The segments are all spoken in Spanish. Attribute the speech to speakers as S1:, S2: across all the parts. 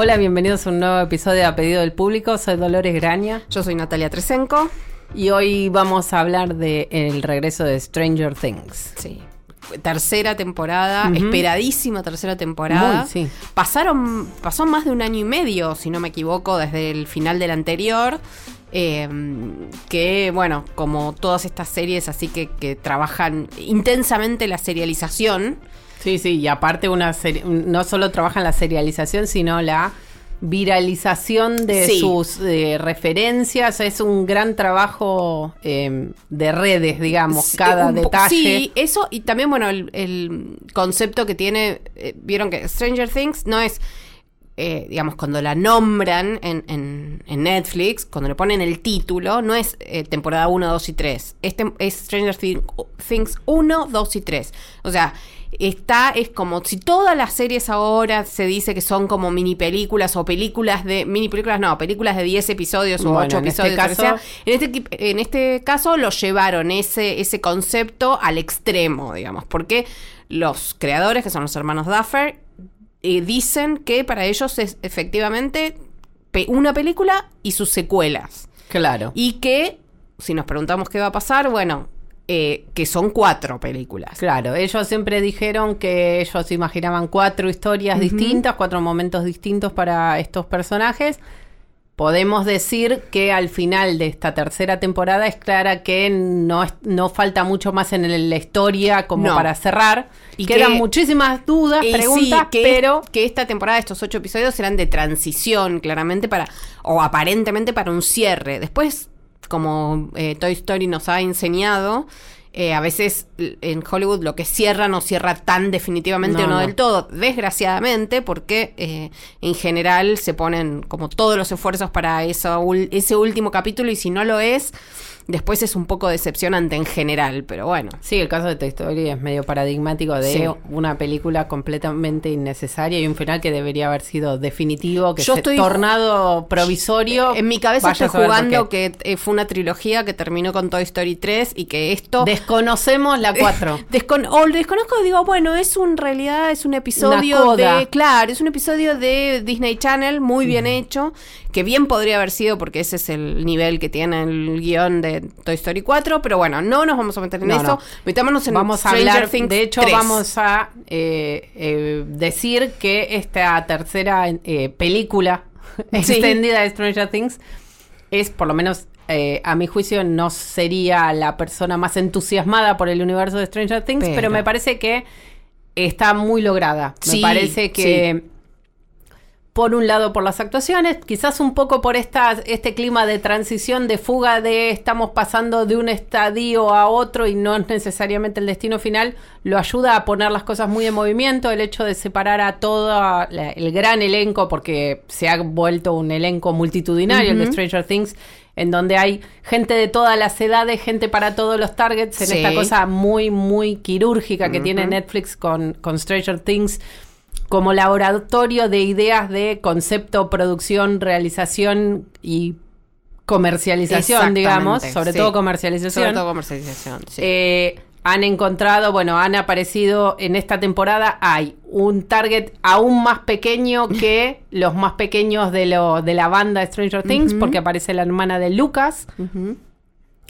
S1: Hola, bienvenidos a un nuevo episodio de A Pedido del Público. Soy Dolores Graña
S2: Yo soy Natalia Tresenko.
S1: y hoy vamos a hablar del el regreso de Stranger Things.
S2: Sí. Tercera temporada, esperadísima tercera temporada.
S1: Muy, sí.
S2: Pasaron, pasó más de un año y medio, si no me equivoco, desde el final del anterior. eh, que bueno, como todas estas series así que, que trabajan intensamente la serialización.
S1: Sí, sí, y aparte una no solo trabaja en la serialización, sino la viralización de
S2: Sí.
S1: sus eh, referencias. Es un gran trabajo eh, de redes, digamos, cada detalle.
S2: Sí, eso y también, bueno, el, el concepto que tiene, eh, vieron que Stranger Things no es, eh, digamos, cuando la nombran en, en- en Netflix, cuando le ponen el título, no es eh, temporada 1, 2 y 3, es, tem- es Stranger Thi- Things 1, 2 y 3. O sea, está, es como si todas las series ahora se dice que son como mini películas o películas de, mini películas no, películas de 10 episodios o
S1: Bueno,
S2: 8
S1: en este
S2: episodios, lo que
S1: caso-
S2: sea. En este, en este caso lo llevaron ese, ese concepto al extremo, digamos, porque los creadores, que son los hermanos Duffer, eh, dicen que para ellos es efectivamente pe- una película y sus secuelas.
S1: Claro.
S2: Y que, si nos preguntamos qué va a pasar, bueno, eh, que son cuatro películas.
S1: Claro, ellos siempre dijeron que ellos imaginaban cuatro historias distintas, cuatro momentos distintos para estos personajes. Podemos decir que al final de esta tercera temporada es clara que no, no falta mucho más en la historia como
S2: No.
S1: para cerrar.
S2: Y
S1: quedan
S2: que-
S1: muchísimas dudas, preguntas,
S2: sí, que,
S1: pero
S2: que esta temporada, estos ocho episodios, serán de transición, claramente, para, o aparentemente para un cierre. Después, como eh, Toy Story nos ha enseñado, eh, a veces en Hollywood lo que cierra no cierra tan definitivamente
S1: No,
S2: o no,
S1: no.
S2: del todo, desgraciadamente, porque eh, en general se ponen como todos los esfuerzos para eso, ese último capítulo y si no lo es, después es un poco decepcionante en general, pero bueno.
S1: sí, el caso de Toy Story es medio paradigmático de
S2: Sí.
S1: una película completamente innecesaria y un final que debería haber sido definitivo, que
S2: Yo
S1: se
S2: estoy-
S1: tornado provisorio.
S2: En mi cabeza estoy jugando que eh, fue una trilogía que terminó con Toy Story 3 y que esto...
S1: Desconocemos la 4.
S2: Descon o desconozco, digo, bueno, es un, realidad es un episodio de, claro, es un episodio de Disney Channel muy bien hecho, que bien podría haber sido porque ese es el nivel que tiene el guion de Toy Story 4, pero bueno, no nos vamos a meter en
S1: No,
S2: eso,
S1: no.
S2: metámonos en
S1: vamos a hablar,
S2: Things
S1: de hecho
S2: 3.
S1: vamos a eh, eh, decir que esta tercera eh, película extendida de Stranger Things es por lo menos a mi juicio no sería la persona más entusiasmada por el universo de Stranger Things, pero,
S2: Pero-
S1: me parece que está muy lograda. Me parece que por un lado por las actuaciones, quizás un poco por esta, este clima de transición, de fuga de estamos pasando de un estadio a otro y no es necesariamente el destino final, lo ayuda a poner las cosas muy en movimiento, el hecho de separar a todo la- el gran elenco, porque se ha vuelto un elenco multitudinario el de. Stranger Things, en donde hay gente de todas las edades, gente para todos los targets, en
S2: Sí.
S1: esta cosa muy, muy quirúrgica que tiene Netflix con, con Stranger Things como laboratorio de ideas de concepto, producción, realización y comercialización, digamos, sobre
S2: sí.
S1: todo comercialización.
S2: Sobre todo comercialización, sí.
S1: Eh, han encontrado, bueno, han aparecido en esta temporada, hay un target aún más pequeño que los más pequeños de, lo, de la banda Stranger Things, porque aparece la hermana de Lucas,
S2: Ujú.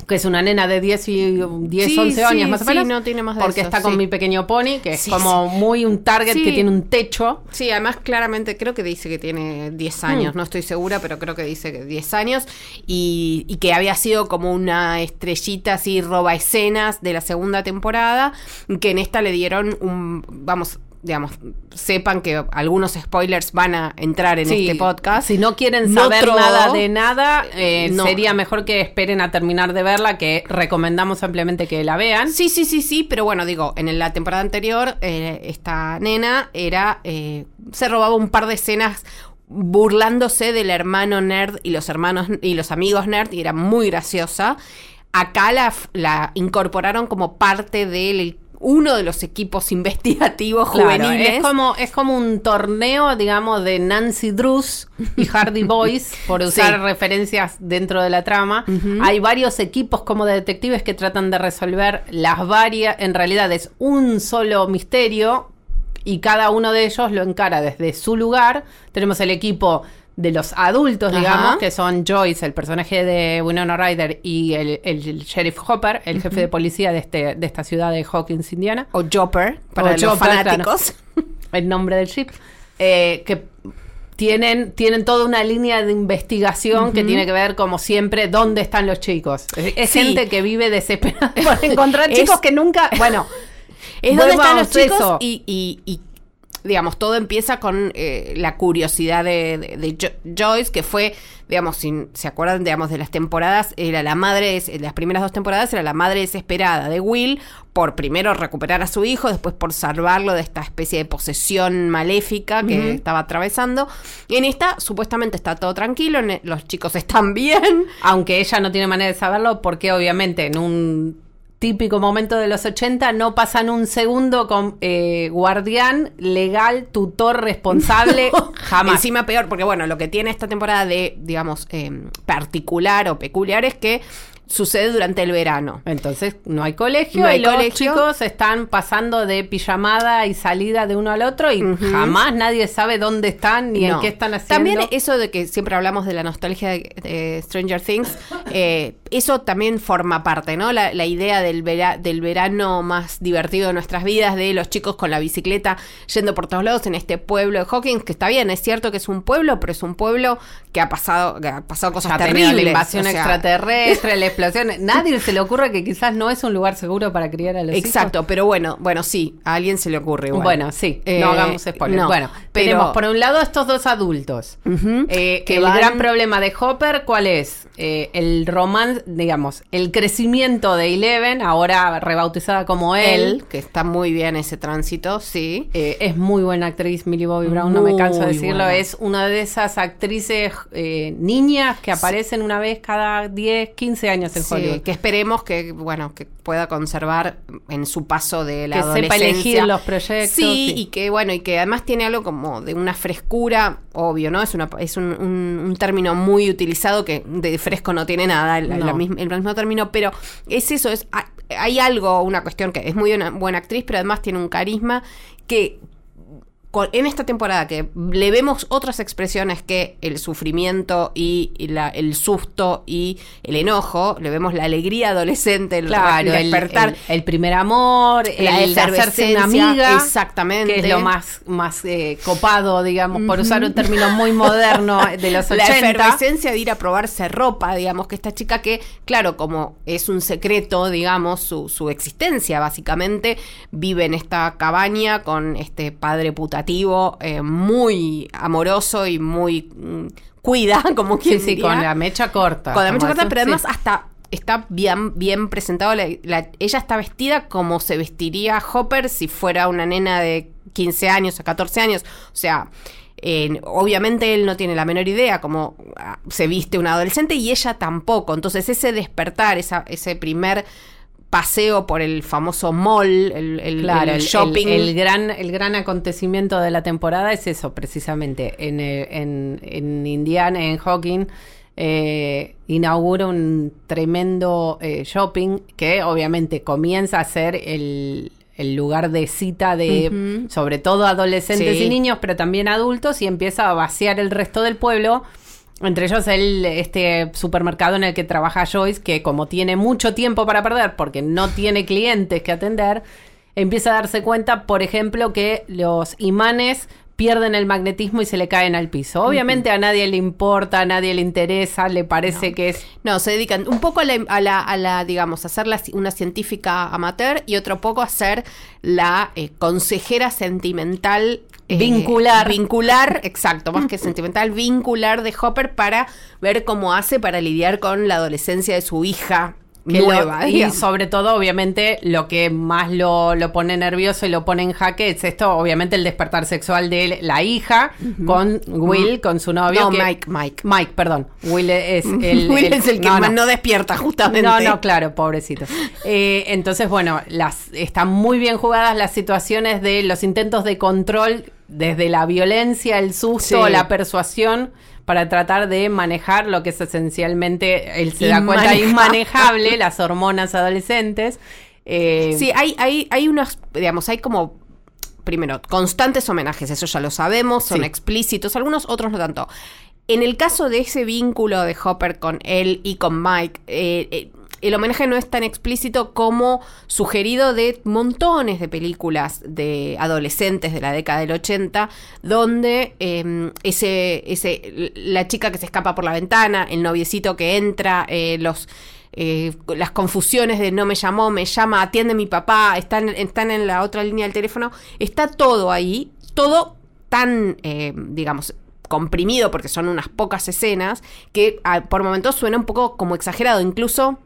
S1: Que es una nena de 10, y, 10
S2: Sí,
S1: 11 años
S2: sí,
S1: más o
S2: sí,
S1: menos.
S2: no tiene más de
S1: Porque
S2: eso,
S1: está con
S2: sí.
S1: mi pequeño pony, que es
S2: Sí,
S1: como muy un target
S2: Sí.
S1: que tiene un techo.
S2: Sí, además claramente creo que dice que tiene 10 años, no estoy segura, pero creo que dice que 10 años y, y que había sido como una estrellita así roba escenas de la segunda temporada, que en esta le dieron un, vamos, digamos, sepan que algunos spoilers van a entrar en
S1: Sí,
S2: este podcast.
S1: Si no quieren saber nada de nada, eh,
S2: No.
S1: sería mejor que esperen a terminar de verla, que recomendamos ampliamente que la vean.
S2: Sí, sí, sí, sí, pero bueno, digo, en la temporada anterior, eh, esta nena era. eh, se robaba un par de escenas burlándose del hermano nerd y los hermanos y los amigos nerd y era muy graciosa. Acá la, la incorporaron como parte del uno de los equipos investigativos
S1: Claro,
S2: juveniles.
S1: es como, es como un torneo, digamos, de Nancy Drews y Hardy Boys, por usar
S2: Sí.
S1: referencias dentro de la trama. Hay varios equipos como de detectives que tratan de resolver las varias, en realidad es un solo misterio y cada uno de ellos lo encara desde su lugar. Tenemos el equipo de los adultos,
S2: Ajá.
S1: digamos, que son Joyce, el personaje de Winona Ryder, y el, el sheriff Hopper, el jefe de policía de, este, de esta ciudad de Hawkins, Indiana
S2: o Chopper, para
S1: O
S2: los
S1: Chopper,
S2: fanáticos.
S1: el nombre del ship, eh, que tienen, tienen toda una línea de investigación que tiene que ver, como siempre, dónde están los chicos. Es, es
S2: Sí.
S1: gente que vive desesperada por encontrar
S2: Es-
S1: chicos que nunca... Bueno,
S2: Es donde están los chicos
S1: eso.
S2: y, y- y, digamos, todo empieza con eh, la curiosidad de, de- de Jo- Joyce, que fue, digamos, si se acuerdan, digamos, de las temporadas, era la madre, des- las primeras dos temporadas era la madre desesperada de Will por primero recuperar a su hijo, después por salvarlo de esta especie de posesión maléfica que estaba atravesando. Y en esta, supuestamente está todo tranquilo, los chicos están bien.
S1: aunque ella no tiene manera de saberlo, porque obviamente en un típico momento de los 80 no pasan un segundo con eh, guardián legal, tutor responsable, jamás.
S2: Encima peor, porque bueno, lo que tiene esta temporada de, digamos, eh, particular o peculiar es que sucede durante el verano.
S1: Entonces no hay colegio
S2: No hay
S1: y los
S2: colegio.
S1: chicos están pasando de pijamada y salida de uno al otro y jamás nadie sabe dónde están ni en qué están haciendo.
S2: También eso de que siempre hablamos de la nostalgia de, de Stranger Things, eh, eso también forma parte, ¿no? La, la idea del, vera- del verano más divertido de nuestras vidas, de los chicos con la bicicleta yendo por todos lados en este pueblo de Hawkins, que está bien, es cierto que es un pueblo, pero es un pueblo que ha pasado, que ha pasado cosas
S1: ha
S2: terribles.
S1: la invasión
S2: o sea,
S1: extraterrestre, la explosión. Nadie se le ocurre que quizás no es un lugar seguro para criar a los hijos.
S2: Exacto, pero bueno, bueno, sí, a alguien se le ocurre igual.
S1: Bueno, sí,
S2: Eh,
S1: no hagamos spoilers.
S2: no,
S1: bueno,
S2: pero-
S1: tenemos por un lado estos dos adultos. Eh,
S2: que
S1: el
S2: van-
S1: gran problema de Hopper, ¿cuál es? Eh, el romance, digamos, el crecimiento de Eleven, ahora rebautizada como él.
S2: él, que está muy bien ese tránsito, sí.
S1: Eh, es muy buena actriz, Millie Bobby Brown, no me canso de decirlo.
S2: buena.
S1: Es una de esas actrices eh, niñas que aparecen una vez cada 10, 15 años en
S2: Sí,
S1: Hollywood.
S2: que esperemos que, bueno, que pueda conservar en su paso de la
S1: Que sepa elegir los proyectos,
S2: Sí,
S1: sí.
S2: y que, bueno, y que además tiene algo como de una frescura, obvio, ¿no? Es una es un, un- un término muy utilizado que de fresco no tiene nada, el,
S1: No.
S2: la misma- el mismo término, pero es eso, es ha- hay algo, una cuestión que es muy una buena actriz, pero además tiene un carisma que en esta temporada que le vemos otras expresiones que el sufrimiento y, y la- el susto y el enojo, le vemos la alegría adolescente, el,
S1: Claro,
S2: el despertar.
S1: el- el primer amor,
S2: La
S1: el hacerse una amiga.
S2: exactamente.
S1: Que es lo más, más eh, copado, digamos, por usar un término muy moderno de los
S2: la
S1: 80.
S2: efervescencia de ir a probarse ropa, digamos, que esta chica que, claro, como es un secreto, digamos, su, su existencia, básicamente, vive en esta cabaña con este padre eh, muy amoroso y muy mm, cuida, como quien
S1: sí,
S2: diría.
S1: con la mecha corta.
S2: Con la mecha corta,
S1: eso,
S2: pero
S1: sí.
S2: además hasta está bien, bien presentado. la- la- ella está vestida como se vestiría Hopper si fuera una nena de 15 años o 14 años. O sea, eh, obviamente él no tiene la menor idea cómo ah, se viste una adolescente y ella tampoco. Entonces ese despertar, esa, ese primer paseo por el famoso mall, el, el-
S1: Claro,
S2: el
S1: el,
S2: shopping.
S1: el- el gran, el gran acontecimiento de la temporada es eso, precisamente. En, eh, en, en Indiana, en Hawking, eh, inaugura un tremendo eh, shopping que obviamente comienza a ser el, el lugar de cita de, sobre todo adolescentes
S2: Sí.
S1: y niños, pero también adultos, y empieza a vaciar el resto del pueblo. Entre ellos el este supermercado en el que trabaja Joyce, que como tiene mucho tiempo para perder porque no tiene clientes que atender, empieza a darse cuenta, por ejemplo, que los imanes pierden el magnetismo y se le caen al piso. Obviamente a nadie le importa, a nadie le interesa, le parece que es
S2: No, se dedican un poco a la, a la, a la, digamos, a ser la- una científica amateur y otro poco a ser la eh, consejera sentimental. eh,
S1: Vincular.
S2: Vincular, exacto, más que sentimental, vincular de Hopper para ver cómo hace para lidiar con la adolescencia de su hija
S1: que lo-
S2: nueva.
S1: y sobre todo, obviamente, lo que más lo, lo pone nervioso y lo pone en jaque es esto, obviamente, el despertar sexual de la hija con Will, con su novio.
S2: No,
S1: que-
S2: Mike, Mike.
S1: Mike, perdón. Will es el...
S2: Will es el que
S1: no,
S2: más
S1: no.
S2: no despierta, justamente.
S1: No, no, claro, pobrecito. Eh, entonces, bueno, las están muy bien jugadas las situaciones de los intentos de control desde la violencia, el susto,
S2: Sí.
S1: la persuasión para tratar de manejar lo que es esencialmente, él se da cuenta
S2: Inmanejable.
S1: las hormonas adolescentes. Eh,
S2: Sí, hay, hay, hay unos, digamos, hay como, primero, constantes homenajes, eso ya lo sabemos, son
S1: Sí.
S2: explícitos, algunos otros no tanto. En el caso de ese vínculo de Hopper con él y con Mike, eh, eh, el homenaje no es tan explícito como sugerido de montones de películas de adolescentes de la década del 80, donde eh, ese, ese, la chica que se escapa por la ventana, el noviecito que entra, eh, los eh, las confusiones de no me llamó, me llama, atiende mi papá, están, están en la otra línea del teléfono, está todo ahí, todo tan, eh, digamos, comprimido porque son unas pocas escenas que ah, por momentos suena un poco como exagerado, incluso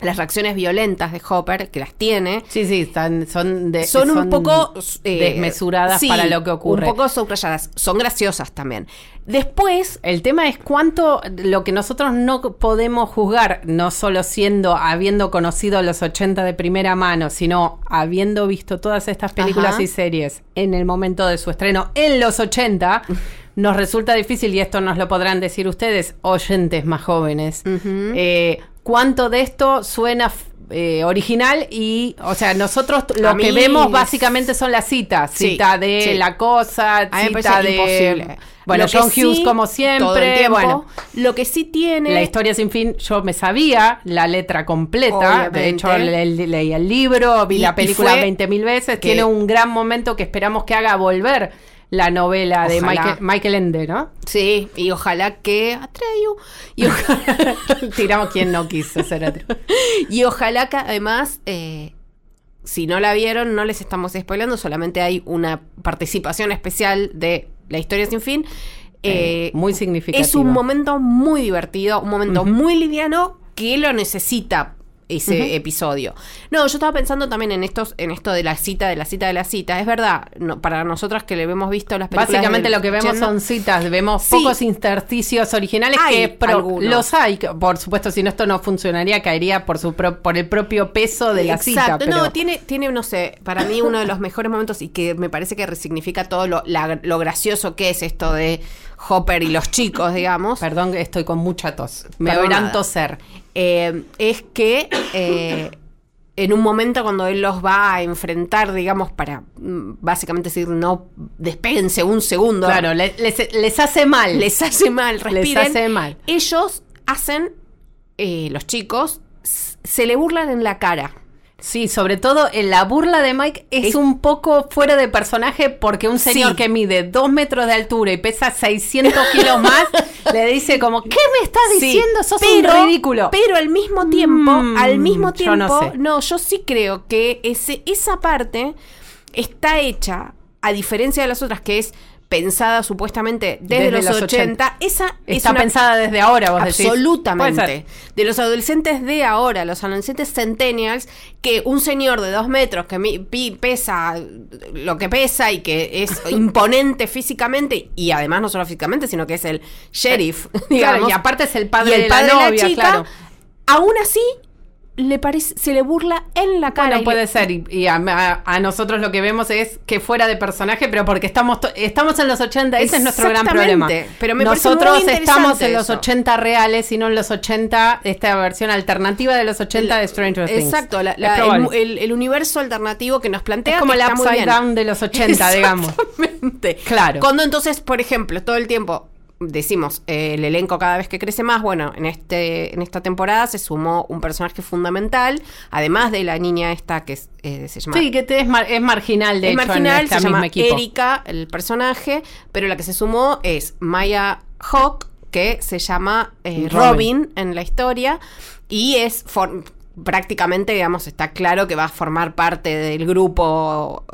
S2: las reacciones violentas de Hopper, que las tiene,
S1: Sí, sí, están, son, de,
S2: son un poco eh,
S1: desmesuradas
S2: sí,
S1: para lo que ocurre.
S2: Un poco subrayadas, son graciosas también. Después,
S1: El tema es cuánto lo que nosotros no podemos juzgar, no solo siendo, habiendo conocido los 80 de primera mano, sino habiendo visto todas estas películas
S2: Ajá.
S1: y series en el momento de su estreno en los 80, nos resulta difícil, y esto nos lo podrán decir ustedes, oyentes más jóvenes, eh, cuánto de esto suena... eh, original y, o sea, nosotros lo que vemos básicamente son las citas,
S2: Sí,
S1: cita de
S2: sí.
S1: la cosa,
S2: a
S1: cita de
S2: imposible.
S1: bueno,
S2: Lo
S1: John Hughes
S2: sí,
S1: como siempre,
S2: tiempo,
S1: bueno,
S2: lo que sí tiene...
S1: la historia sin fin, yo me sabía la letra completa.
S2: Obviamente.
S1: De hecho, le- le- leí el libro, vi
S2: Y-
S1: la película
S2: fue
S1: 20 mil veces.
S2: que-
S1: Tiene un gran momento que esperamos que haga volver la novela de. Michael, Michael Ende, ¿no?
S2: Sí, y ojalá que Atreyu. Y ojalá,
S1: Tiramos quien no quiso ser otro.
S2: y ojalá que además, eh, si no la vieron, no les estamos spoilando, solamente hay una participación especial de La historia sin fin. Eh,
S1: muy significativa.
S2: Es un momento muy divertido, un momento muy liviano que lo necesita ese episodio. No, yo estaba pensando también en estos, en esto de la cita, de la cita, de la cita. Es verdad, no, para nosotras que le hemos visto las películas.
S1: Básicamente lo que vemos
S2: 80,
S1: son citas, vemos
S2: Sí.
S1: pocos intersticios originales
S2: Hay
S1: que pro- los hay, por supuesto, si no esto no funcionaría, caería por su pro- por el propio peso de la cita.
S2: Exacto,
S1: pero-
S2: no, tiene, tiene, no sé, para mí uno de los mejores momentos y que me parece que resignifica todo lo, la- lo gracioso que es esto de Hopper y los chicos, digamos.
S1: Perdón, estoy con mucha tos. Me oirán toser.
S2: Eh, es que eh, en un momento cuando él los va a enfrentar, digamos, para mm, básicamente decir no despéguense un segundo.
S1: Claro, le- les, les hace mal.
S2: Les hace mal, respiren.
S1: hace mal.
S2: Ellos hacen, eh, los chicos, se le burlan en la cara.
S1: Sí, sobre todo en la burla de Mike es,
S2: Es-
S1: un poco fuera de personaje porque un señor
S2: Sí.
S1: que mide dos metros de altura y pesa 600 kilos más le dice como, ¿qué me estás
S2: Sí,
S1: diciendo? Sos
S2: pero-
S1: un ridículo.
S2: Pero al mismo tiempo,
S1: Mm,
S2: al mismo tiempo,
S1: no
S2: no, yo sí creo que ese, esa parte está hecha, a diferencia de las otras, que es pensada supuestamente desde,
S1: Desde
S2: los,
S1: los
S2: 80, esa es
S1: Está
S2: una
S1: pensada desde ahora, vos decís. Puede
S2: Absolutamente. De los adolescentes de ahora, los adolescentes centennials, que un señor de dos metros que mi- pi- pesa lo que pesa y que es imponente físicamente, y además no solo físicamente, sino que es el sheriff,
S1: Claro,
S2: digamos,
S1: y aparte es el padre,
S2: y el
S1: de
S2: padre
S1: la
S2: de la
S1: novia,
S2: chica,
S1: claro.
S2: aún así le parece, se le burla en la cara.
S1: Bueno, puede
S2: le-
S1: ser. Y, y a, nosotros lo que vemos es que fuera de personaje, pero porque estamos estamos en los 80, ese es nuestro gran problema.
S2: Pero me
S1: nosotros estamos en los
S2: eso.
S1: 80 reales y no en los 80, esta versión alternativa de los 80 de Stranger Things.
S2: Exacto, la- la- el, el- el universo alternativo que nos plantea.
S1: Es como
S2: muy
S1: upside down de los 80, digamos. Claro.
S2: Cuando entonces, por ejemplo, todo el tiempo decimos eh, el elenco cada vez que crece más, bueno, en este en esta temporada se sumó un personaje fundamental, además de la niña esta que es, eh, se llama
S1: Sí, que te- es, mar- es marginal, de
S2: es
S1: hecho,
S2: marginal,
S1: en este
S2: se
S1: mismo
S2: llama
S1: equipo.
S2: Erika, el personaje, pero la que se sumó es Maya Hawk, que se llama eh,
S1: Robin.
S2: Robin. en la historia, y es prácticamente, digamos, está claro que va a formar parte del grupo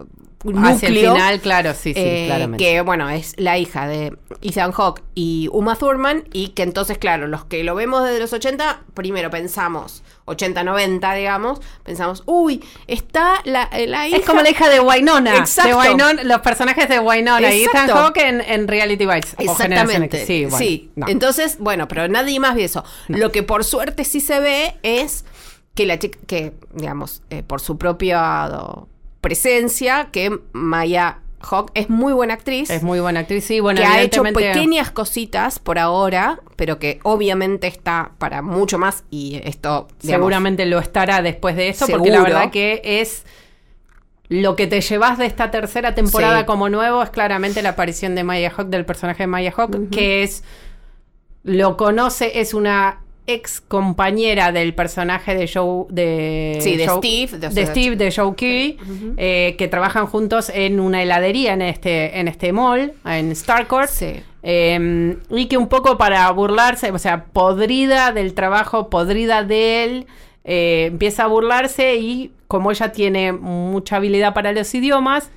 S2: núcleo.
S1: Hacia el final, claro, sí, sí,
S2: eh,
S1: claramente.
S2: Que, bueno, es la hija de Ethan Hawke y Uma Thurman. Y que entonces, claro, los que lo vemos desde los 80, primero pensamos, 80, 90, digamos, pensamos, uy, está la, eh, la hija.
S1: Es como la hija de Wynonna.
S2: Exacto.
S1: De Wynonna, los personajes de Wynonna y Ethan. Hawke en, en Reality Bites.
S2: Exactamente.
S1: Sí, bueno,
S2: Sí.
S1: no.
S2: Entonces, bueno, pero nadie más ve eso. Lo que por suerte sí se ve es que la chica, que, digamos, eh, por su propia do- presencia, que Maya Hawk es muy buena actriz.
S1: Es muy buena actriz, sí, bueno,
S2: que ha hecho pequeñas cositas por ahora, pero que obviamente está para mucho más y esto digamos,
S1: Seguramente lo estará después de esto, porque la verdad que es lo que te llevas de esta tercera temporada
S2: Sí.
S1: como nuevo es claramente la aparición de Maya Hawk, del personaje de Maya Hawk, que es lo conoce, es una ex compañera del personaje de Joe de
S2: Sí, de
S1: Joe-
S2: Steve, de-
S1: de, Steve de Joe Key eh, que trabajan juntos en una heladería en este en este mall en Starcourt.
S2: Sí.
S1: eh, y que un poco para burlarse, o sea, podrida del trabajo, podrida de él, eh, empieza a burlarse y como ella tiene mucha habilidad para los idiomas,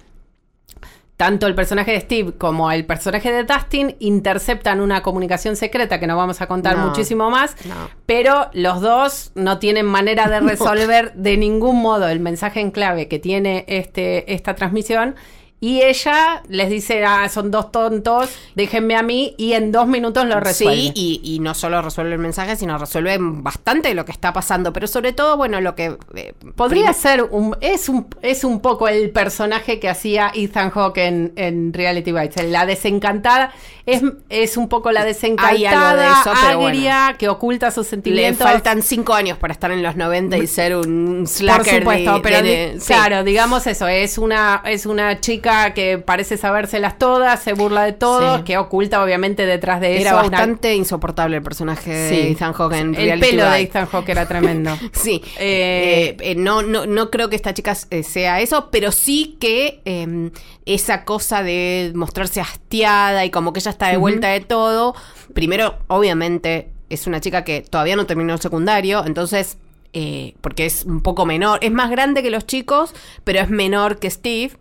S1: tanto el personaje de Steve como el personaje de Dustin interceptan una comunicación secreta que no vamos a contar
S2: No.
S1: muchísimo más,
S2: No.
S1: pero los dos no tienen manera de resolver de ningún modo el mensaje en clave que tiene este, esta transmisión. Y ella les dice, ah, son dos tontos, déjenme a mí, y en dos minutos lo resuelve.
S2: Sí, y, y no solo resuelve el mensaje, sino resuelve bastante lo que está pasando. Pero sobre todo, bueno, lo que. eh,
S1: Podría ser un es un es un poco el personaje que hacía Ethan Hawke en, en Reality Bites. La desencantada es, es un poco la desencantada,
S2: eso,
S1: agria, que oculta sus
S2: Le
S1: sentimientos.
S2: faltan cinco años para estar en los 90 y ser un
S1: por
S2: slacker.
S1: supuesto,
S2: de-
S1: pero
S2: de-
S1: di-
S2: sí.
S1: claro, digamos eso, es una es una chica que parece sabérselas todas, se burla de todos,
S2: Sí.
S1: que oculta obviamente detrás de
S2: Era
S1: eso una-
S2: bastante insoportable el personaje de. Ethan Hawke en
S1: el
S2: Reality
S1: pelo de. Ethan Hawke era tremendo.
S2: Sí,
S1: Eh,
S2: eh, eh, no, no, no creo que esta chica sea eso, pero sí que eh, esa cosa de mostrarse hastiada y como que ella está de vuelta de todo. Primero, obviamente, es una chica que todavía no terminó el secundario, entonces, eh, porque es un poco menor, es más grande que los chicos, pero es menor que Steve.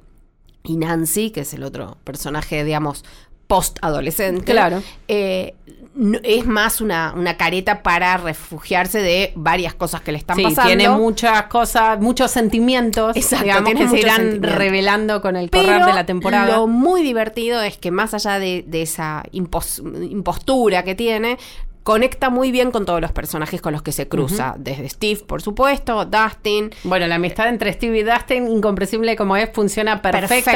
S2: Y Nancy, que es el otro personaje, digamos, post-adolescente.
S1: Claro.
S2: eh, no- es más una, una careta para refugiarse de varias cosas que le están
S1: sí,
S2: pasando.
S1: tiene muchas cosas, muchos sentimientos,
S2: Exacto,
S1: digamos que se irán revelando con el
S2: Pero
S1: correr de la temporada.
S2: Lo muy divertido es que más allá de, de esa impos- impostura que tiene, conecta muy bien con todos los personajes con los que se cruza. Desde Steve, por supuesto, Dustin.
S1: Bueno, la amistad entre Steve y Dustin, incomprensible como es, funciona perfectamente.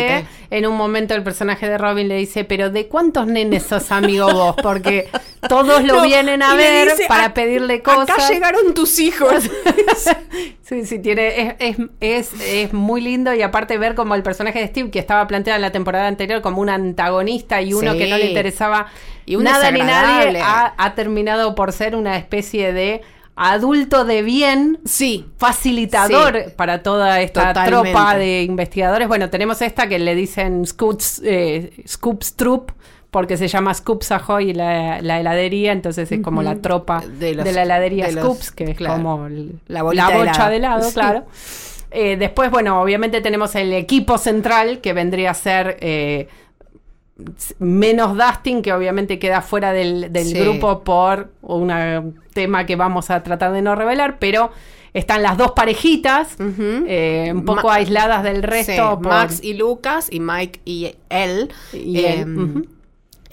S2: Perfectamente.
S1: En un momento el personaje de Robin le dice, pero ¿de cuántos nenes sos amigo vos? Porque todos lo
S2: No,
S1: vienen a ver
S2: dice,
S1: para
S2: "Ac-
S1: pedirle cosas.
S2: Acá llegaron tus hijos.
S1: Sí, sí, tiene, es, es, es, es muy lindo y aparte ver como el personaje de Steve, que estaba planteado en la temporada anterior como un antagonista y uno
S2: Sí.
S1: que no le interesaba
S2: Y
S1: nada ni nadie, ha, ha terminado por ser una especie de adulto de bien
S2: sí.
S1: facilitador
S2: Sí.
S1: para toda esta
S2: Totalmente.
S1: tropa de investigadores. Bueno, tenemos esta que le dicen Scoops, eh, Scoops Troop, porque se llama Scoops Ahoy la, la heladería, entonces es como la tropa de, la heladería
S2: de los-
S1: Scoops, que es
S2: claro.
S1: como
S2: La de
S1: bocha de helado,
S2: Sí.
S1: claro. Eh, después, bueno, obviamente tenemos el equipo central, que vendría a ser... eh, menos Dustin, que obviamente queda fuera del, del
S2: Sí.
S1: grupo por un tema que vamos a tratar de no revelar, pero están las dos parejitas, eh, un poco
S2: Ma-
S1: aisladas del
S2: Sí,
S1: resto. por-
S2: Max y Lucas y Mike y él.
S1: Y él,
S2: Em.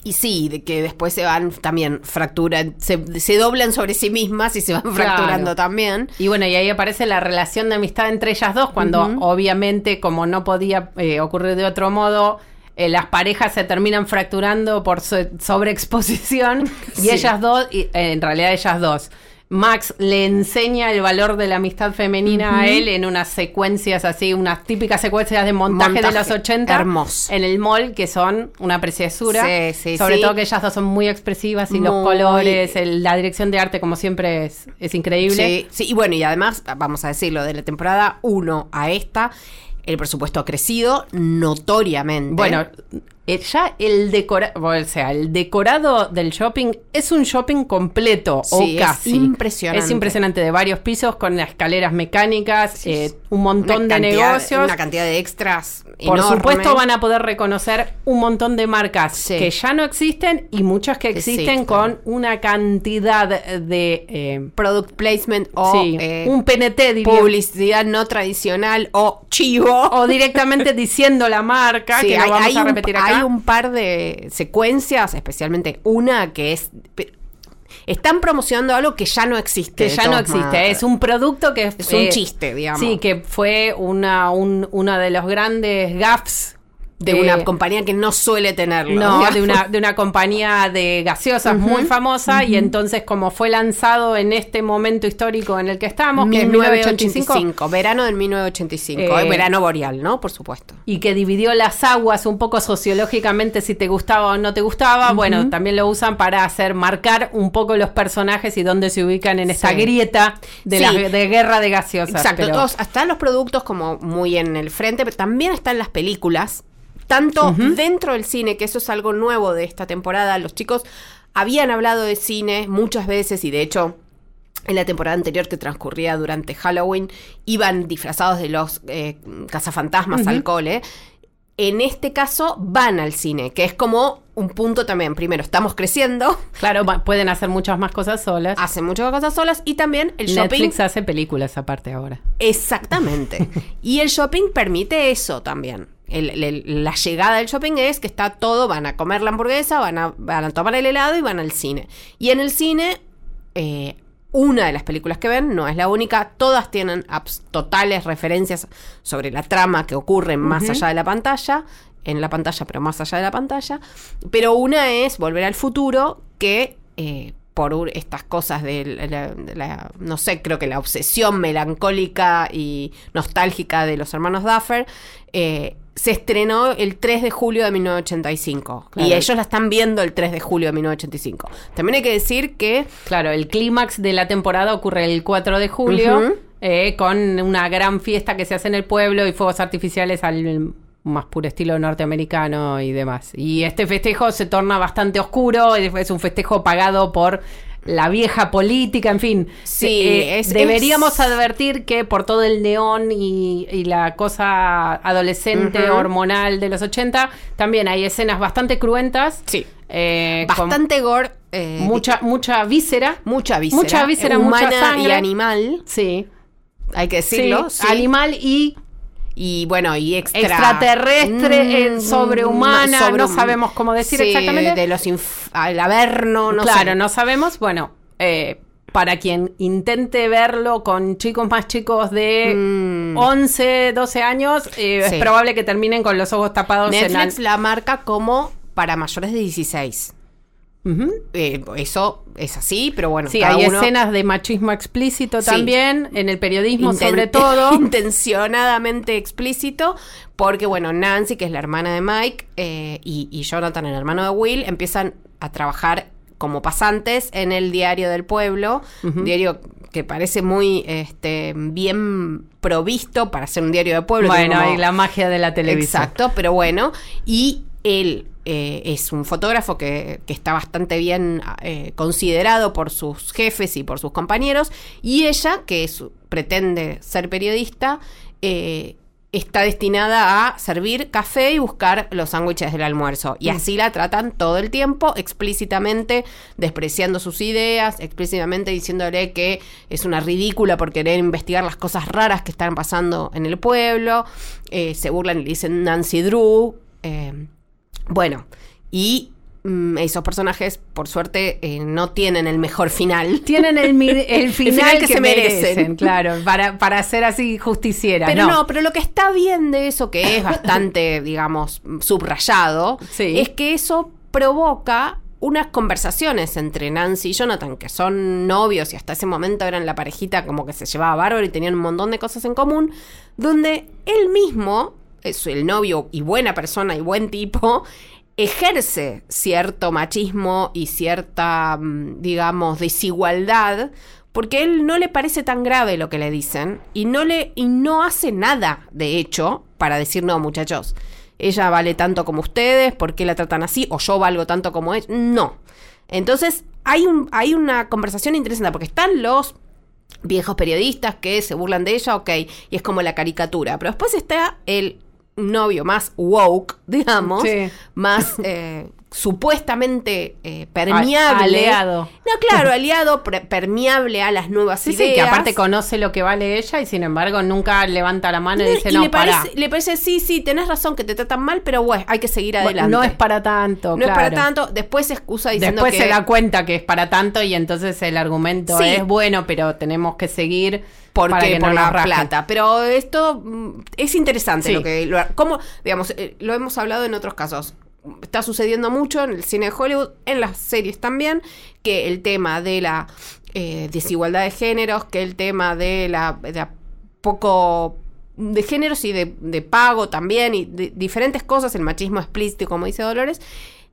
S2: Y sí, de que después se van también fracturan, se, se doblan sobre sí mismas y se van fracturando también.
S1: Y bueno, y ahí aparece la relación de amistad entre ellas dos, cuando obviamente, como no podía eh, ocurrir de otro modo, eh, las parejas se terminan fracturando por so- sobreexposición y
S2: Sí.
S1: ellas dos, y, eh, en realidad ellas dos. Max le enseña el valor de la amistad femenina a él en unas secuencias así, unas típicas secuencias de montaje, de los 80
S2: hermoso.
S1: en el mall que son una preciosura.
S2: Sí, sí,
S1: Sobre
S2: sí.
S1: todo que ellas dos son muy expresivas y los colores, el- la dirección de arte como siempre es, es increíble.
S2: Sí, sí, y bueno, y además, vamos a decirlo, de la temporada 1 a esta, el presupuesto ha crecido notoriamente.
S1: Bueno, ya el decorado, o sea, el decorado del shopping es un shopping completo
S2: Sí,
S1: o
S2: es
S1: casi.
S2: impresionante.
S1: Es impresionante de varios pisos con las escaleras mecánicas, eh, un montón de
S2: cantidad-
S1: negocios.
S2: Una cantidad de extras
S1: Por
S2: enorme.
S1: supuesto van a poder reconocer un montón de marcas
S2: Sí.
S1: que ya no existen y muchas que existen con una cantidad de... eh,
S2: product placement o
S1: sí,
S2: eh,
S1: un PNT, diría.
S2: publicidad no tradicional o chivo.
S1: O directamente diciendo la marca, que no vamos
S2: hay
S1: a
S2: un,
S1: repetir acá.
S2: hay un par de secuencias, especialmente una que es... Están promocionando algo que ya no existe.
S1: que ya no existe. Es un producto que
S2: Es un chiste, digamos.
S1: Sí, que fue una, un, una de los grandes gaffs
S2: de una compañía que no suele tenerlo.
S1: No, de una, de una compañía de gaseosas muy famosa y entonces como fue lanzado en este momento histórico en el que estamos, que es 1985,
S2: 1985, verano del 1985,
S1: Eh,
S2: eh, verano boreal, ¿no? Por supuesto.
S1: y que dividió las aguas un poco sociológicamente si te gustaba o no te gustaba, bueno, también lo usan para hacer marcar un poco los personajes y dónde se ubican en esta
S2: Sí.
S1: grieta de,
S2: Sí.
S1: la, de guerra de gaseosas.
S2: Exacto,
S1: pero-
S2: todos, están los productos como muy en el frente, pero también están las películas, tanto dentro del cine, que eso es algo nuevo de esta temporada. Los chicos habían hablado de cine muchas veces y de hecho en la temporada anterior que transcurría durante Halloween iban disfrazados de los eh, cazafantasmas al cole. En este caso van al cine, que es como un punto también. Primero, estamos creciendo,
S1: Claro, pueden hacer muchas más cosas solas.
S2: hacen muchas cosas solas y también el shopping
S1: Netflix hace películas aparte ahora.
S2: Exactamente. y el shopping permite eso también. El- el- la llegada del shopping es que está todo, van a comer la hamburguesa, van a, van a tomar el helado y van al cine. Y en el cine, eh, una de las películas que ven, no es la única, todas tienen totales referencias sobre la trama que ocurre más allá de la pantalla, en la pantalla, pero más allá de la pantalla. Pero una es Volver al futuro, que eh, por estas cosas de la, de la- no sé, creo que la obsesión melancólica y nostálgica de los hermanos Duffer, eh, se estrenó el 3 de julio de 1985.
S1: Claro.
S2: Y ellos la están viendo el 3 de julio de 1985. También hay que decir que
S1: Claro, el clímax de la temporada ocurre el 4 de julio, eh, con una gran fiesta que se hace en el pueblo y fuegos artificiales al más puro estilo norteamericano y demás. Y este festejo se torna bastante oscuro, es un festejo pagado por la vieja política, en fin.
S2: Sí,
S1: Eh,
S2: es-
S1: deberíamos
S2: es-
S1: advertir que por todo el neón y, y la cosa adolescente hormonal de los 80, también hay escenas bastante cruentas.
S2: Sí.
S1: eh,
S2: bastante gore, eh,
S1: mucha, mucha víscera.
S2: mucha víscera,
S1: mucha víscera,
S2: humana
S1: mucha
S2: y animal,
S1: Sí.
S2: hay que decirlo.
S1: sí,
S2: sí.
S1: Animal y
S2: y bueno, y extra-
S1: extraterrestre, eh,
S2: Mm,
S1: sobrehumana,
S2: sobre-
S1: no sabemos cómo decir
S2: Sí,
S1: exactamente.
S2: De los inf- al averno, no
S1: claro,
S2: sé.
S1: no sabemos. Bueno, eh, para quien intente verlo con chicos más chicos de
S2: Mm.
S1: 11, 12 años, eh,
S2: Sí.
S1: es probable que terminen con los ojos tapados en
S2: Netflix
S1: al-
S2: la marca como para mayores de 16. Eh, eso es así, pero bueno.
S1: Sí,
S2: cada
S1: hay
S2: uno
S1: escenas de machismo explícito
S2: Sí.
S1: también, en el periodismo
S2: inten-
S1: sobre todo.
S2: intencionadamente explícito, porque bueno, Nancy, que es la hermana de Mike, eh, y, y Jonathan, el hermano de Will, empiezan a trabajar como pasantes en el diario del pueblo, diario que parece muy este, bien provisto para ser un diario de pueblo.
S1: bueno,
S2: como-
S1: y la magia de la televisión.
S2: Exacto, pero bueno. Y él eh, es un fotógrafo que, que está bastante bien eh, considerado por sus jefes y por sus compañeros. Y ella, que es- pretende ser periodista, eh, está destinada a servir café y buscar los sándwiches del almuerzo. Y así la tratan todo el tiempo, explícitamente despreciando sus ideas, explícitamente diciéndole que es una ridícula por querer investigar las cosas raras que están pasando en el pueblo. Eh, se burlan y le dicen Nancy Drew. eh, bueno, y mm, esos personajes, por suerte, eh, no tienen el mejor final.
S1: Tienen el, final,
S2: final
S1: que,
S2: que
S1: se
S2: se
S1: merecen,
S2: merecen.
S1: claro, para, para ser así justiciera.
S2: Pero no.
S1: no.
S2: pero lo que está bien de eso, que es bastante, digamos, subrayado,
S1: Sí.
S2: es que eso provoca unas conversaciones entre Nancy y Jonathan, que son novios y hasta ese momento eran la parejita como que se llevaba bárbaro y tenían un montón de cosas en común, donde él mismo, es el novio y buena persona y buen tipo, ejerce cierto machismo y cierta, mm, digamos, desigualdad, porque a él no le parece tan grave lo que le dicen y no le y no hace nada, de hecho, para decir no, muchachos. Ella vale tanto como ustedes, ¿por qué la tratan así? O yo valgo tanto como ella. No. Entonces, hay, un, hay una conversación interesante, porque están los viejos periodistas que se burlan de ella, ok, y es como la caricatura. Pero después está el novio más woke, digamos,
S1: Sí.
S2: más eh, supuestamente eh, permeable.
S1: aliado.
S2: No, claro, aliado, permeable a las nuevas
S1: Sí,
S2: ideas.
S1: sí, que aparte conoce lo que vale ella y sin embargo nunca levanta la mano y,
S2: Y
S1: dice, no,
S2: le, parece, le parece, sí, sí, tenés razón que te tratan mal, pero bueno, hay que seguir
S1: Bueno,
S2: adelante.
S1: No es para tanto,
S2: No es para tanto. Después se excusa diciendo
S1: Después
S2: que...
S1: se da cuenta que es para tanto y entonces el argumento
S2: Sí.
S1: es bueno, pero tenemos que seguir
S2: porque
S1: para que
S2: por
S1: no
S2: la plata. Pero esto mm, es interesante
S1: Sí.
S2: lo que lo, cómo, digamos, eh, lo hemos hablado en otros casos. Está sucediendo mucho en el cine de Hollywood, en las series también, que el tema de la eh, desigualdad de géneros, que el tema de la, de la poco de géneros y de, de pago también, y de diferentes cosas, el machismo explícito, como dice Dolores,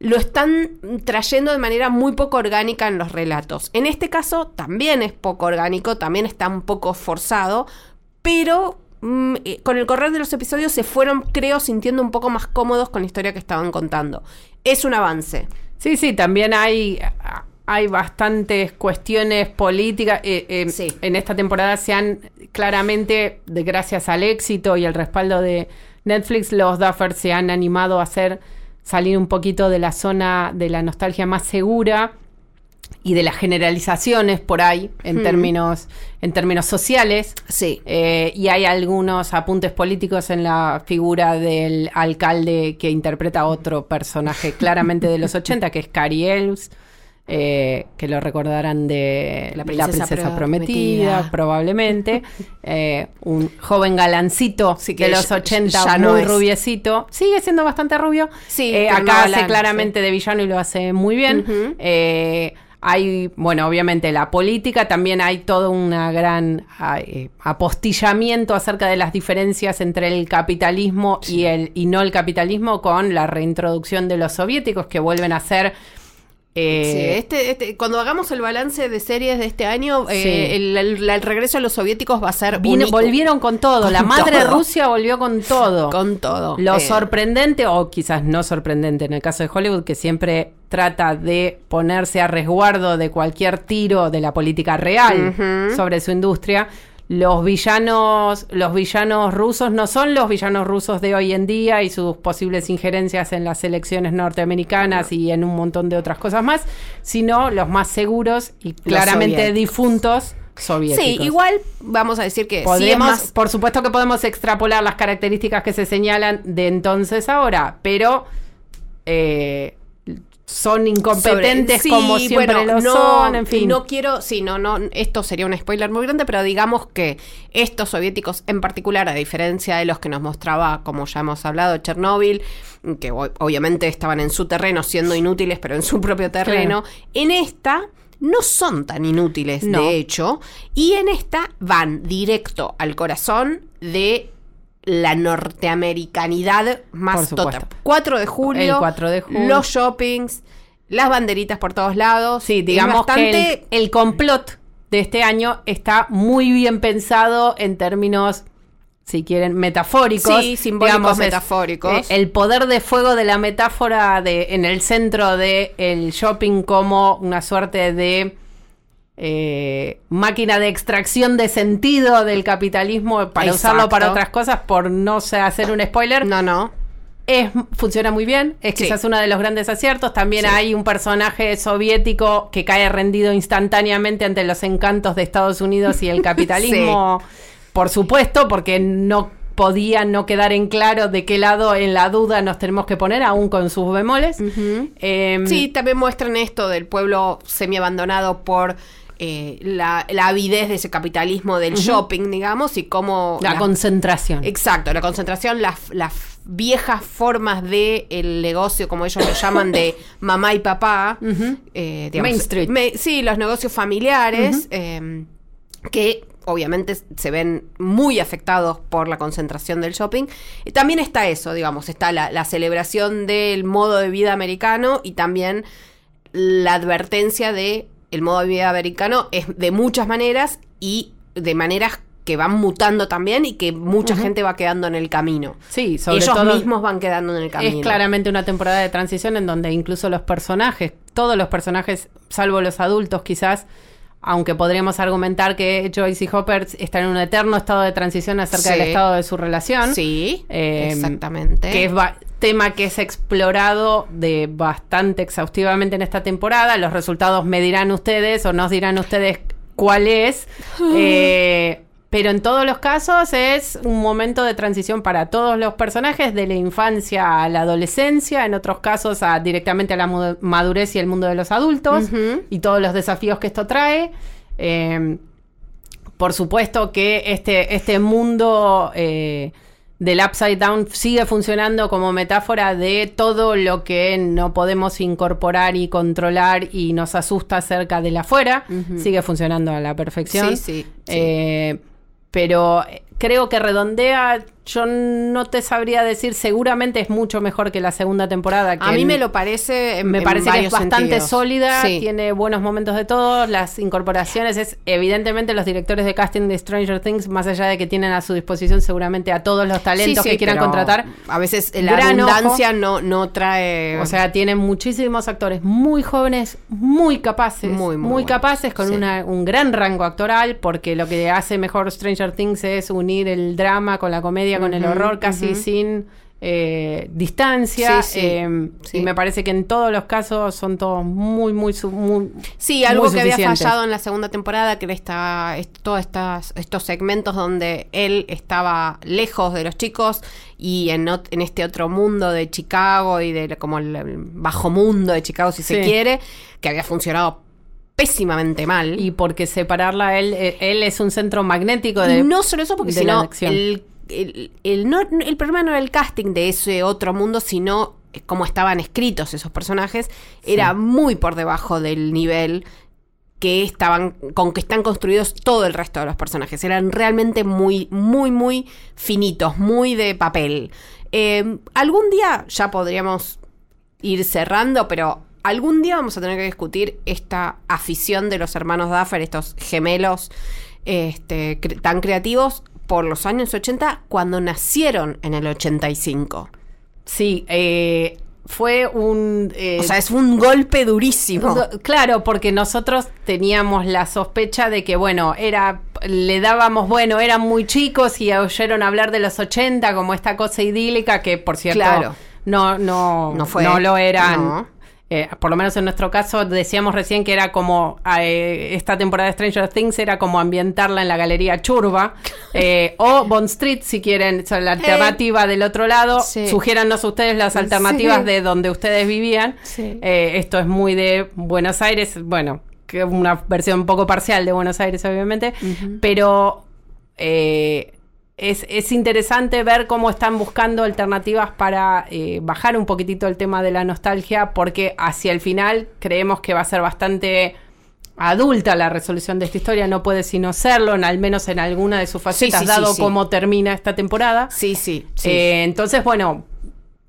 S2: lo están trayendo de manera muy poco orgánica en los relatos. En este caso también es poco orgánico, también está un poco forzado, pero mm, con el correr de los episodios se fueron, creo, sintiendo un poco más cómodos con la historia que estaban contando. Es un avance.
S1: Sí, sí, también hay, hay bastantes cuestiones políticas. eh, eh,
S2: Sí.
S1: En esta temporada se han claramente, de, gracias al éxito y el respaldo de Netflix, los Duffers se han animado a hacer salir un poquito de la zona de la nostalgia más segura y de las generalizaciones por ahí en términos en términos sociales
S2: Sí.
S1: eh, y hay algunos apuntes políticos en la figura del alcalde que interpreta a otro personaje claramente de los 80, que es Cary Elves, eh, que lo recordarán de
S2: La
S1: La
S2: princesa Prometida.
S1: Prometida, probablemente. Eh, un joven galancito
S2: Sí, que
S1: de los
S2: ya-
S1: 80,
S2: ya
S1: muy rubiecito. Sigue siendo bastante rubio.
S2: Sí,
S1: Eh,
S2: no
S1: acá hace claramente de villano y lo hace muy bien. Eh, hay, bueno, obviamente la política, también hay todo una gran eh, apostillamiento acerca de las diferencias entre el capitalismo y el y no el capitalismo con la reintroducción de los soviéticos que vuelven a ser eh,
S2: Sí, este, este- cuando hagamos el balance de series de este año, eh, el, el- el regreso a los soviéticos va a ser
S1: vino- volvieron con todo.
S2: Con
S1: la madre
S2: todo.
S1: Rusia volvió con todo.
S2: con todo.
S1: Lo
S2: Eh,
S1: sorprendente, o quizás no sorprendente en el caso de Hollywood, que siempre trata de ponerse a resguardo de cualquier tiro de la política real sobre su industria. Los villanos, los villanos rusos no son los villanos rusos de hoy en día y sus posibles injerencias en las elecciones norteamericanas y en un montón de otras cosas más, sino los más seguros y claramente difuntos soviéticos.
S2: Sí, igual vamos a decir que sí
S1: Podemos,
S2: más
S1: por supuesto que podemos extrapolar las características que se señalan de entonces a ahora, pero eh, son incompetentes
S2: sobre- sí,
S1: como siempre
S2: bueno,
S1: lo
S2: no,
S1: son, en fin.
S2: No quiero, sí, no, no, esto sería un spoiler muy grande, pero digamos que estos soviéticos en particular, a diferencia de los que nos mostraba, como ya hemos hablado, Chernóbil, que obviamente estaban en su terreno siendo inútiles, pero en su propio terreno, en esta no son tan inútiles,
S1: No.
S2: de hecho, y en esta van directo al corazón de la norteamericanidad más total. 4 de julio,
S1: El 4 de julio.
S2: los shoppings, las banderitas por todos lados.
S1: Sí,
S2: Es
S1: digamos
S2: bastante-
S1: que el, el complot de este año está muy bien pensado en términos, si quieren, metafóricos.
S2: Sí, simbólicos,
S1: Digamos, es,
S2: metafóricos.
S1: eh, el poder de fuego de la metáfora de, en el centro del el shopping como una suerte de eh, máquina de extracción de sentido del capitalismo para usarlo para otras cosas, por no hacer un spoiler.
S2: No, no.
S1: Es, funciona muy bien, es
S2: Sí.
S1: quizás uno de los grandes aciertos. También
S2: Sí.
S1: hay un personaje soviético que cae rendido instantáneamente ante los encantos de Estados Unidos y el capitalismo, por supuesto, porque no podía no quedar en claro de qué lado en la duda nos tenemos que poner, aún con sus bemoles. Em,
S2: Sí, también muestran esto del pueblo semi-abandonado por eh, la, la avidez de ese capitalismo del shopping, digamos, y cómo...
S1: la concentración.
S2: Exacto, la concentración, las, las viejas formas de el negocio, como ellos lo llaman, de mamá y papá. eh,
S1: Main Street.
S2: me- sí, los negocios familiares, eh, que obviamente se ven muy afectados por la concentración del shopping. Y también está eso, digamos, está la, la celebración del modo de vida americano y también la advertencia de el modo de vida americano es de muchas maneras y de maneras que van mutando también y que mucha gente va quedando en el camino.
S1: Sí, sobre
S2: Ellos
S1: todo
S2: mismos van quedando en el camino.
S1: Es claramente una temporada de transición en donde incluso los personajes, todos los personajes, salvo los adultos quizás, aunque podríamos argumentar que Joyce y Hopper están en un eterno estado de transición acerca
S2: Sí.
S1: del estado de su relación.
S2: Sí,
S1: Eh,
S2: exactamente.
S1: Que es tema que es explorado de bastante exhaustivamente en esta temporada. Los resultados me dirán ustedes o nos dirán ustedes cuál es. Eh, pero en todos los casos es un momento de transición para todos los personajes, de la infancia a la adolescencia, en otros casos a, directamente a la madurez y el mundo de los adultos, y todos los desafíos que esto trae. Eh, por supuesto que este, este mundo eh, del Upside Down sigue funcionando como metáfora de todo lo que no podemos incorporar y controlar y nos asusta acerca del afuera. Sigue funcionando a la perfección.
S2: Sí, sí, sí.
S1: Eh, pero creo que redondea, yo no te sabría decir, seguramente es mucho mejor que la segunda temporada. Que
S2: A mí
S1: en-
S2: me lo parece. en-
S1: me
S2: en
S1: parece que es bastante
S2: sentidos.
S1: sólida,
S2: Sí.
S1: tiene buenos momentos de todos, las incorporaciones es evidentemente los directores de casting de Stranger Things, más allá de que tienen a su disposición seguramente a todos los talentos
S2: Sí, sí,
S1: que quieran contratar.
S2: A veces la abundancia no, no trae.
S1: O sea, tienen muchísimos actores muy jóvenes, muy capaces,
S2: Muy,
S1: muy, capaces, con una- un gran rango actoral, porque lo que hace mejor Stranger Things es unir el drama con la comedia, con el horror, casi sin eh, distancia.
S2: Sí, sí,
S1: eh,
S2: sí.
S1: Y me parece que en todos los casos son todos muy, muy, muy
S2: Sí, algo
S1: muy
S2: que había fallado en la segunda temporada, que era esta, est- todos estas, estos segmentos donde él estaba lejos de los chicos y en, este otro mundo de Chicago y de como el, el bajo mundo de Chicago, si se quiere, que había funcionado pésimamente mal.
S1: Y porque separarla él, eh, él es un centro magnético de...
S2: No solo eso, porque
S1: de
S2: si
S1: la
S2: no,
S1: acción.
S2: el, el, el no, el problema no era el casting de ese otro mundo, sino eh, cómo estaban escritos esos personajes, era muy por debajo del nivel que estaban, con que están construidos todo el resto de los personajes. Eran realmente muy, muy, muy finitos, muy de papel. Eh, algún día ya podríamos ir cerrando, pero algún día vamos a tener que discutir esta afición de los hermanos Duffer, estos gemelos este, cre- tan creativos por los años 80 cuando nacieron en el 85.
S1: Sí, eh, fue un... eh,
S2: O sea, es un golpe durísimo.
S1: Claro, porque nosotros teníamos la sospecha de que, bueno, era, le dábamos, bueno, eran muy chicos y oyeron hablar de los 80 como esta cosa idílica que, por cierto,
S2: Claro.
S1: no, no,
S2: No fue.
S1: no lo eran.
S2: No.
S1: Eh, por lo menos en nuestro caso decíamos recién que era como eh, esta temporada de Stranger Things era como ambientarla en la galería Churba eh, o Bond Street si quieren sea, la alternativa del otro lado
S2: Sí.
S1: sugiéranos ustedes las alternativas
S2: Sí.
S1: de donde ustedes vivían
S2: Sí.
S1: eh, esto es muy de Buenos Aires, bueno, que una versión un poco parcial de Buenos Aires, obviamente, pero eh, es, es interesante ver cómo están buscando alternativas para eh, bajar un poquitito el tema de la nostalgia, porque hacia el final creemos que va a ser bastante adulta la resolución de esta historia, no puede sino serlo, en, al menos en alguna de sus facetas,
S2: sí, sí,
S1: dado
S2: sí.
S1: cómo termina esta temporada.
S2: Sí, sí, sí.
S1: Eh, entonces, bueno,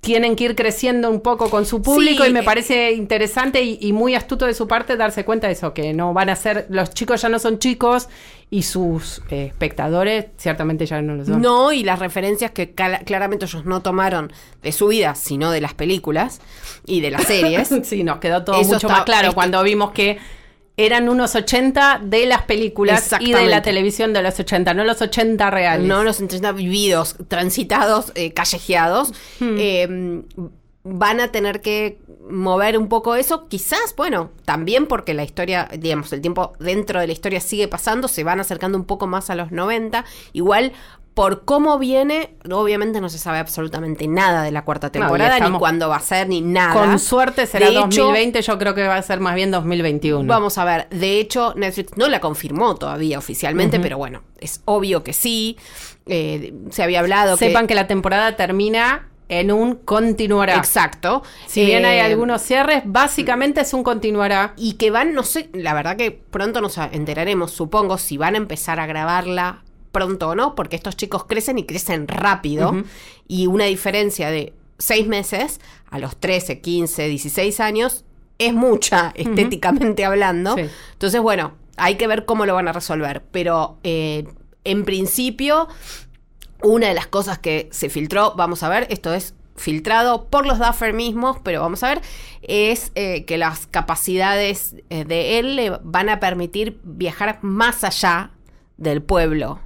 S1: tienen que ir creciendo un poco con su público
S2: Sí,
S1: y me
S2: eh,
S1: parece interesante y, y muy astuto de su parte darse cuenta de eso, que no van a ser, los chicos ya no son chicos y sus eh, espectadores ciertamente ya no lo son.
S2: No, y las referencias que claramente ellos no tomaron de su vida, sino de las películas y de las series.
S1: Sí, nos quedó todo
S2: Eso
S1: mucho más claro cuando vimos que eran unos 80 de las películas y de la televisión de los 80, no los 80 reales.
S2: no los 80 vividos, transitados, eh, callejeados,
S1: Hmm.
S2: eh, van a tener que mover un poco eso, quizás, bueno, también porque la historia, digamos, el tiempo dentro de la historia sigue pasando, se van acercando un poco más a los 90, igual por cómo viene, obviamente no se sabe absolutamente nada de la cuarta temporada, ni cuándo va a ser, ni nada.
S1: Con suerte será
S2: De hecho,
S1: 2020, yo creo que va a ser más bien 2021.
S2: Vamos a ver, de hecho Netflix no la confirmó todavía oficialmente, pero bueno, es obvio que sí. Eh, se había hablado
S1: Sepan
S2: que...
S1: que la temporada termina en un continuará.
S2: Exacto.
S1: Si bien hay
S2: Eh,
S1: algunos cierres, básicamente es un continuará.
S2: Y que van, no sé, la verdad que pronto nos enteraremos, supongo, si van a empezar a grabarla pronto o no, porque estos chicos crecen y crecen rápido. Y una diferencia de seis meses a los 13, 15, 16 años es mucha, estéticamente hablando.
S1: Sí.
S2: Entonces, bueno, hay que ver cómo lo van a resolver. Pero eh, en principio, una de las cosas que se filtró, vamos a ver, esto es filtrado por los Duffer mismos, pero vamos a ver, es eh, que las capacidades eh, de él le van a permitir viajar más allá del pueblo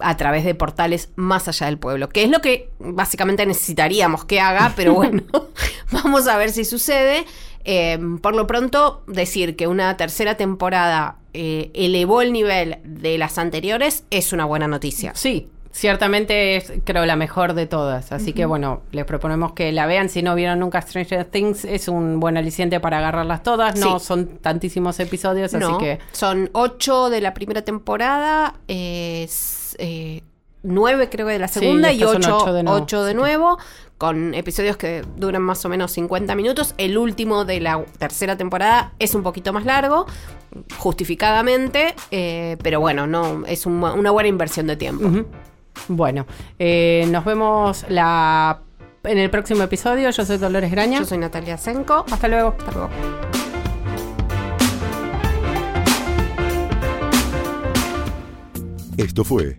S2: a través de portales más allá del pueblo, que es lo que básicamente necesitaríamos que haga, pero bueno, vamos a ver si sucede. Eh, por lo pronto, decir que una tercera temporada eh, elevó el nivel de las anteriores es una buena noticia.
S1: Sí, ciertamente es, creo, la mejor de todas. Así que bueno, les proponemos que la vean. Si no vieron nunca Stranger Things, es un buen aliciente para agarrarlas todas. No
S2: Sí.
S1: son tantísimos episodios,
S2: No,
S1: así que
S2: son ocho de la primera temporada, eh, eh, nueve creo que de la
S1: Sí,
S2: segunda y ocho,
S1: ocho de nuevo.
S2: ocho de nuevo, con episodios que duran más o menos 50 minutos. El último de la tercera temporada es un poquito más largo, justificadamente, eh, pero bueno, no es un- una buena inversión de tiempo.
S1: Bueno, eh, nos vemos la en el próximo episodio. Yo soy Dolores Graña.
S2: Yo soy Natalia Senko.
S1: Hasta luego.
S2: Hasta luego.
S3: Esto fue